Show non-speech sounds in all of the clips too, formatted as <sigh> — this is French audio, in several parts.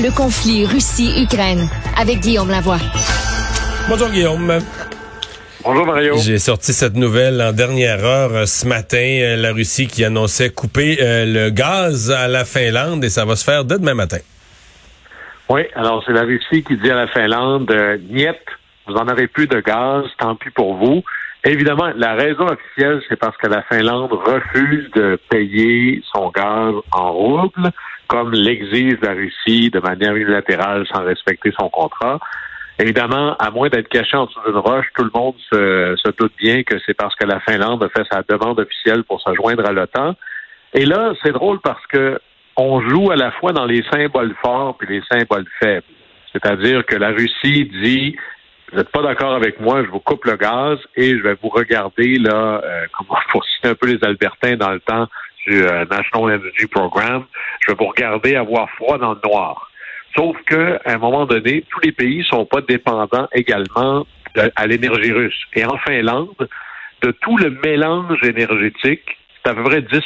Le conflit Russie-Ukraine avec Guillaume Lavoie. Bonjour Guillaume. Bonjour Mario. J'ai sorti cette nouvelle en dernière heure euh, ce matin, euh, la Russie qui annonçait couper euh, le gaz à la Finlande et ça va se faire dès demain matin. Oui, alors c'est la Russie qui dit à la Finlande, euh, niet, vous en aurez plus de gaz, tant pis pour vous. Évidemment, la raison officielle, c'est parce que la Finlande refuse de payer son gaz en roubles, comme l'exige la Russie de manière unilatérale sans respecter son contrat. Évidemment, à moins d'être caché en dessous d'une roche, tout le monde se, se doute bien que c'est parce que la Finlande a fait sa demande officielle pour se joindre à l'OTAN. Et là, c'est drôle parce que on joue à la fois dans les symboles forts puis les symboles faibles. C'est-à-dire que la Russie dit vous n'êtes pas d'accord avec moi, je vous coupe le gaz et je vais vous regarder là, euh, comment pour citer un peu les Albertains dans le temps du euh, National Energy Program, je vais vous regarder avoir froid dans le noir. Sauf que à un moment donné, tous les pays sont pas dépendants également à l'énergie russe. Et en Finlande, de tout le mélange énergétique, c'est à peu près 10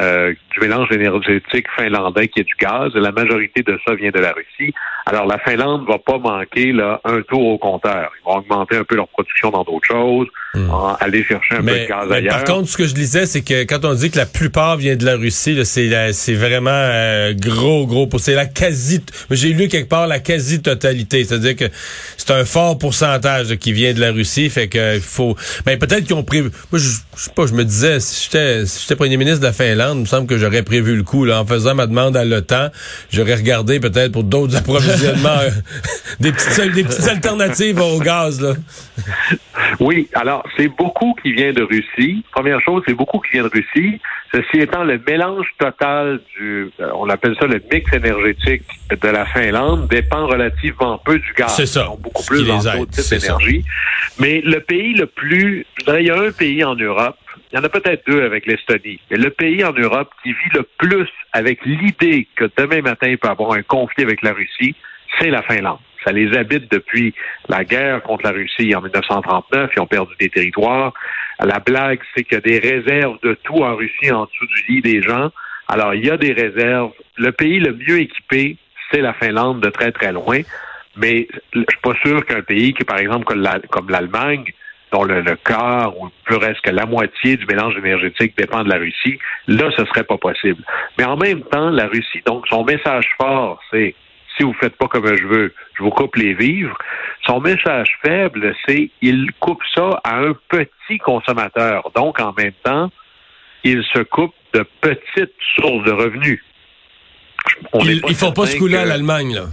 euh, du mélange énergétique finlandais qui est du gaz. La majorité de ça vient de la Russie. Alors la Finlande va pas manquer là un tour au compteur. Ils vont augmenter un peu leur production dans d'autres choses, en- aller chercher un peu de gaz mais ailleurs. par contre, ce que je lisais, c'est que quand on dit que la plupart vient de la Russie, c'est vraiment euh, gros, gros. C'est la quasi. J'ai lu quelque part la quasi-totalité, c'est-à-dire que c'est un fort pourcentage qui vient de la Russie, fait que il faut. Mais peut-être qu'ils ont prévu. Moi, je, je sais pas, je me disais, si j'étais si j'étais premier ministre de la Finlande, il me semble que j'aurais prévu le coup là, en faisant ma demande à l'OTAN. J'aurais regardé peut-être pour d'autres <laughs> approvisionnements, euh, <laughs> des petites des petites alternatives au gaz là. Oui, alors c'est beaucoup qui vient de Russie. Première chose, c'est beaucoup qui vient de Russie. Ceci étant le mélange total du, euh, on appelle ça le mix énergétique de la Finlande, dépend relativement peu du gaz. C'est ça. Ils sont beaucoup plus d'autres types d'énergie. Mais le pays le plus, je dirais, il y a un pays en Europe, il y en a peut-être deux avec l'Estonie, mais le pays en Europe qui vit le plus avec l'idée que demain matin il peut avoir un conflit avec la Russie, c'est la Finlande. Ça les habite depuis la guerre contre la Russie en 1939. Ils ont perdu des territoires. La blague, c'est qu'il y a des réserves de tout en Russie en dessous du lit des gens. Alors, il y a des réserves. Le pays le mieux équipé, c'est la Finlande de très, très loin. Mais je suis pas sûr qu'un pays qui, par exemple, comme la- comme l'Allemagne, dont le, le quart ou plus presque la moitié du mélange énergétique dépend de la Russie, là, ce serait pas possible. Mais en même temps, la Russie, donc, son message fort, c'est si vous faites pas comme je veux, je vous coupe les vivres. Son message faible, c'est il coupe ça à un petit consommateur. Donc, en même temps, il se coupe de petites sources de revenus. On Ils, ils font pas ce certain coup-là à l'Allemagne là.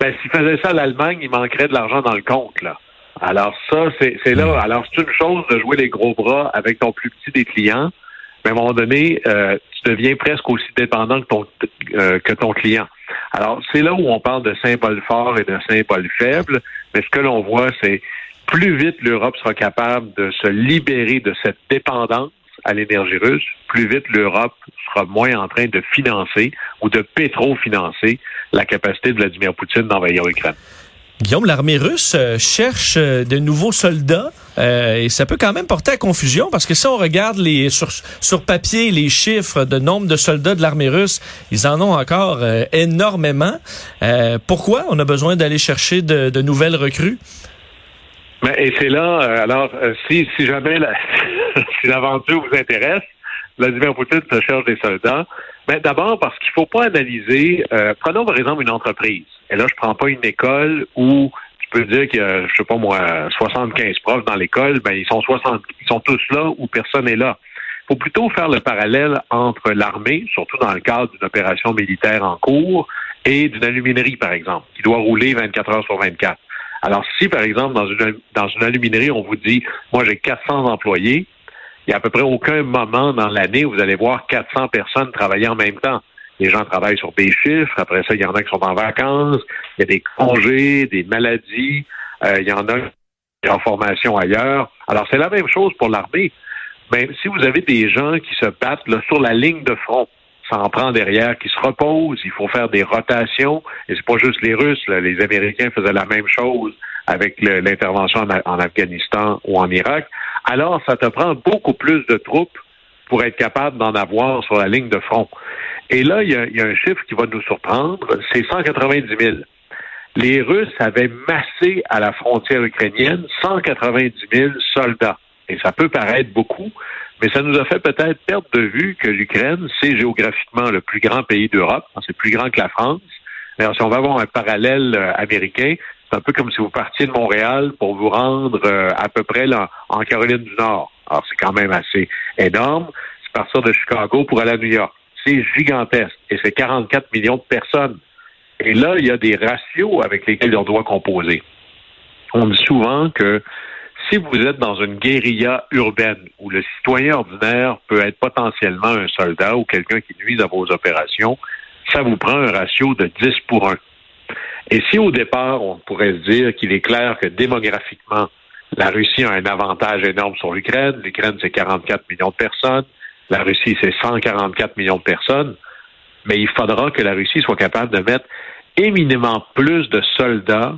ben, s'il faisait ça à l'Allemagne, il manquerait de l'argent dans le compte, là. Alors ça, c'est c'est là. Alors, c'est une chose de jouer les gros bras avec ton plus petit des clients, mais à un moment donné, euh, tu deviens presque aussi dépendant que ton, euh, que ton client. Alors, c'est là où on parle de symboles forts et de symboles faibles, mais ce que l'on voit, c'est plus vite l'Europe sera capable de se libérer de cette dépendance à l'énergie russe, plus vite l'Europe sera moins en train de financer ou de pétro-financer la capacité de Vladimir Poutine d'envahir l'Ukraine. Guillaume, l'armée russe euh, cherche euh, de nouveaux soldats euh, et ça peut quand même porter à confusion parce que si on regarde sur, papier les chiffres de nombre de soldats de l'armée russe, ils en ont encore énormément. Pourquoi on a besoin d'aller chercher de, nouvelles recrues? Mais, et c'est là, alors, si, si jamais la- <laughs> si l'aventure vous intéresse, Vladimir Poutine se cherche des soldats. Mais d'abord parce qu'il faut pas analyser. euh, prenons par exemple une entreprise. Et là, je prends pas une école où tu peux dire qu'il y a, je sais pas moi, 75 profs dans l'école. Ben ils sont 60, ils sont tous là où personne n'est là. Il faut plutôt faire le parallèle entre l'armée, surtout dans le cadre d'une opération militaire en cours, et d'une aluminerie, par exemple, qui doit rouler 24 heures sur 24. Alors, si, par exemple, dans une, dans une aluminerie, on vous dit, moi, j'ai 400 employés, il n'y a à peu près aucun moment dans l'année où vous allez voir 400 personnes travailler en même temps. Les gens travaillent sur des chiffres. Après ça, il y en a qui sont en vacances. Il y a des congés, des maladies. Euh, il y en a qui sont en formation ailleurs. Alors, c'est la même chose pour l'armée. Mais si vous avez des gens qui se battent là, sur la ligne de front, ça en prend derrière, qui se reposent, il faut faire des rotations. Et c'est pas juste les Russes, les Américains faisaient la même chose avec l'intervention en, en Afghanistan ou en Irak. Alors, ça te prend beaucoup plus de troupes pour être capable d'en avoir sur la ligne de front. Et là, il y, a, un chiffre qui va nous surprendre, c'est 190 000. Les Russes avaient massé à la frontière ukrainienne 190 000 soldats. Et ça peut paraître beaucoup, mais ça nous a fait peut-être perdre de vue que l'Ukraine, c'est géographiquement le plus grand pays d'Europe, c'est plus grand que la France. Alors, si on va avoir un parallèle euh, américain, c'est un peu comme si vous partiez de Montréal pour vous rendre euh, à peu près là, en Caroline du Nord. Alors, c'est quand même assez énorme. C'est partir de Chicago pour aller à New York. C'est gigantesque. Et c'est 44 millions de personnes. Et là, il y a des ratios avec lesquels on doit composer. On dit souvent que si vous êtes dans une guérilla urbaine où le citoyen ordinaire peut être potentiellement un soldat ou quelqu'un qui nuise à vos opérations, ça vous prend un ratio de 10 pour 1. Et si au départ, on pourrait se dire qu'il est clair que démographiquement, la Russie a un avantage énorme sur l'Ukraine, l'Ukraine c'est 44 millions de personnes, la Russie c'est 144 millions de personnes, mais il faudra que la Russie soit capable de mettre éminemment plus de soldats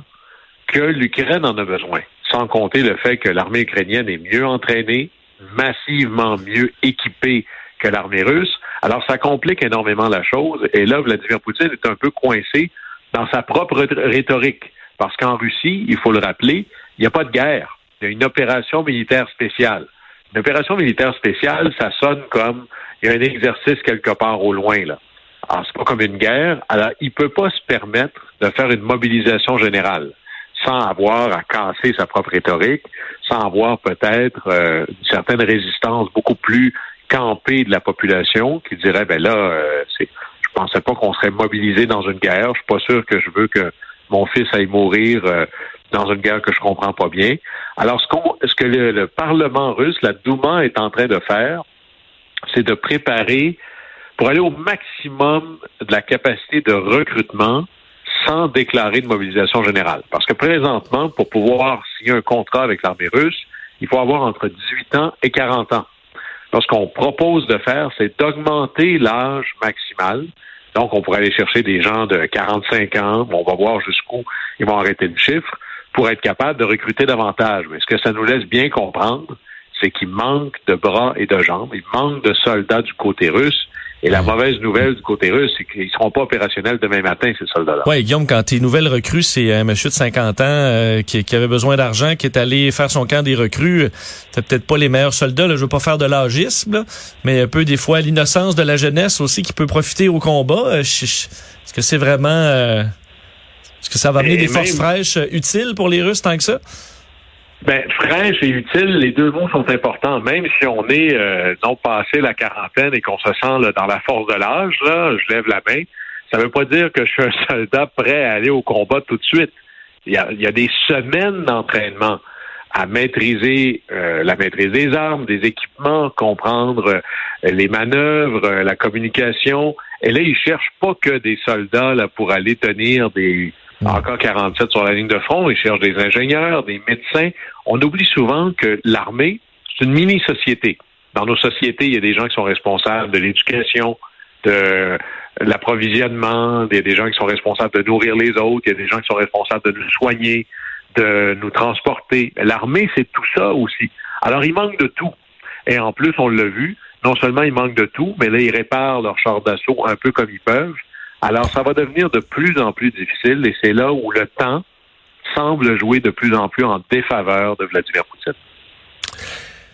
que l'Ukraine en a besoin, sans compter le fait que l'armée ukrainienne est mieux entraînée, massivement mieux équipée que l'armée russe. Alors ça complique énormément la chose, et là, Vladimir Poutine est un peu coincé dans sa propre rhétorique. Parce qu'en Russie, il faut le rappeler, il n'y a pas de guerre. Il y a une opération militaire spéciale. Une opération militaire spéciale, ça sonne comme il y a un exercice quelque part au loin, là. Alors, c'est pas comme une guerre. Alors, il peut pas se permettre de faire une mobilisation générale sans avoir à casser sa propre rhétorique, sans avoir peut-être euh, une certaine résistance beaucoup plus campée de la population qui dirait, ben là, euh, c'est je pensais pas qu'on serait mobilisé dans une guerre. Je suis pas sûr que je veux que mon fils aille mourir euh, dans une guerre que je comprends pas bien. Alors, ce, que le, le, Parlement russe, la Douma, est en train de faire, c'est de préparer pour aller au maximum de la capacité de recrutement sans déclarer de mobilisation générale. Parce que présentement, pour pouvoir signer un contrat avec l'armée russe, il faut avoir entre 18 ans et 40 ans. Ce qu'on propose de faire, c'est d'augmenter l'âge maximal. Donc, on pourrait aller chercher des gens de 45 ans. On va voir jusqu'où ils vont arrêter le chiffre pour être capable de recruter davantage. Mais ce que ça nous laisse bien comprendre, c'est qu'il manque de bras et de jambes. Il manque de soldats du côté russe. Et la mauvaise nouvelle du côté russe, c'est qu'ils seront pas opérationnels demain matin, ces soldats-là. Oui, Guillaume, quand tes nouvelles recrues, c'est un monsieur de 50 ans euh, qui, qui, avait besoin d'argent, qui est allé faire son camp des recrues. C'est peut-être pas les meilleurs soldats, là, je veux pas faire de l'agisme, mais un peu des fois l'innocence de la jeunesse aussi qui peut profiter au combat. Est-ce que c'est vraiment... Euh, est-ce que ça va amener et des même... forces fraîches euh, utiles pour les Russes tant que ça? Ben, fraîche et utile, les deux mots sont importants. Même si on est euh, non passé la quarantaine et qu'on se sent dans la force de l'âge, là, je lève la main. Ça ne veut pas dire que je suis un <laughs> soldat prêt à aller au combat tout de suite. Il y a, il y a des semaines d'entraînement à maîtriser euh, la maîtrise des armes, des équipements, comprendre euh, les manœuvres, euh, la communication. Et là, ils cherchent pas que des soldats là, pour aller tenir des encore 47 sur la ligne de front, ils cherchent des ingénieurs, des médecins. On oublie souvent que l'armée, c'est une mini-société. Dans nos sociétés, il y a des gens qui sont responsables de l'éducation, de l'approvisionnement, il y a des gens qui sont responsables de nourrir les autres, il y a des gens qui sont responsables de nous soigner, de nous transporter. L'armée, c'est tout ça aussi. Alors, il manque de tout. Et en plus, on l'a vu, non seulement il manque de tout, mais là, ils réparent leurs chars d'assaut un peu comme ils peuvent. Alors, ça va devenir de plus en plus difficile et c'est là où le temps semble jouer de plus en plus en défaveur de Vladimir Poutine.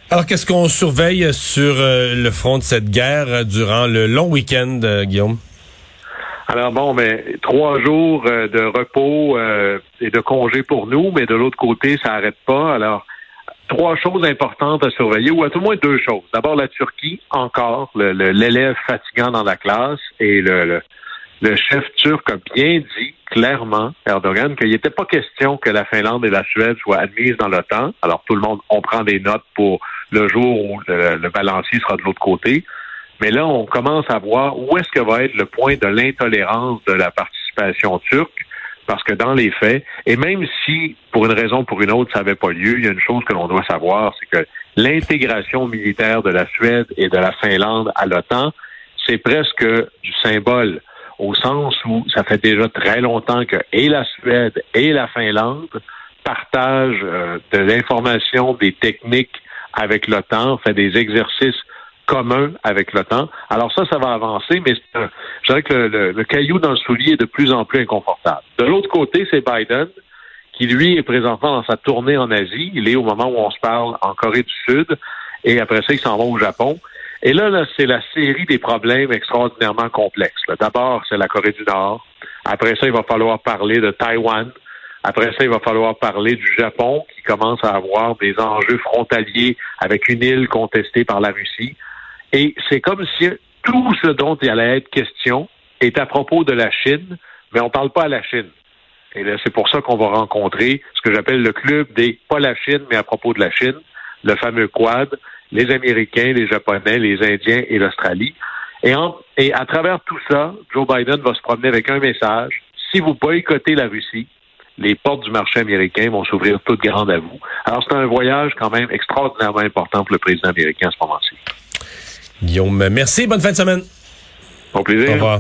Alors, qu'est-ce qu'on surveille sur euh, le front de cette guerre euh, durant le long week-end, euh, Guillaume? Alors bon, mais trois jours euh, de repos et de congé pour nous, mais de l'autre côté, ça n'arrête pas. Alors, trois choses importantes à surveiller, ou à tout le moins deux choses. D'abord, la Turquie, encore, l'élève fatigant dans la classe, et le, le, le chef turc a bien dit clairement, Erdogan, qu'il n'était pas question que la Finlande et la Suède soient admises dans l'OTAN. Alors, tout le monde, on prend des notes pour le jour où le, le balancier sera de l'autre côté. Mais là, on commence à voir où est-ce que va être le point de l'intolérance de la participation turque, parce que dans les faits, et même si, pour une raison ou pour une autre, ça n'avait pas lieu, il y a une chose que l'on doit savoir, c'est que l'intégration militaire de la Suède et de la Finlande à l'OTAN, c'est presque du symbole, au sens où ça fait déjà très longtemps que et la Suède et la Finlande partagent euh, de l'information, des techniques avec l'OTAN, fait des exercices communs avec l'OTAN. Alors ça, ça va avancer, mais je dirais que le, le, caillou dans le soulier est de plus en plus inconfortable. De l'autre côté, c'est Biden, qui lui est présentement dans sa tournée en Asie. Il est au moment où on se parle en Corée du Sud, et après ça, il s'en va au Japon. Et là, là c'est la série des problèmes extraordinairement complexes. D'abord, c'est la Corée du Nord. Après ça, il va falloir parler de Taïwan. Après ça, il va falloir parler du Japon, qui commence à avoir des enjeux frontaliers avec une île contestée par la Russie. Et c'est comme si tout ce dont il allait être question est à propos de la Chine, mais on ne parle pas à la Chine. Et c'est pour ça qu'on va rencontrer ce que j'appelle le club des pas la Chine, mais à propos de la Chine, le fameux Quad, les Américains, les Japonais, les Indiens et l'Australie. Et, et à travers tout ça, Joe Biden va se promener avec un message. Si vous boycottez la Russie, les portes du marché américain vont s'ouvrir toutes grandes à vous. Alors, c'est un voyage quand même extraordinairement important pour le président américain à ce moment-ci. Guillaume, merci. Bonne fin de semaine. Au plaisir. Au revoir.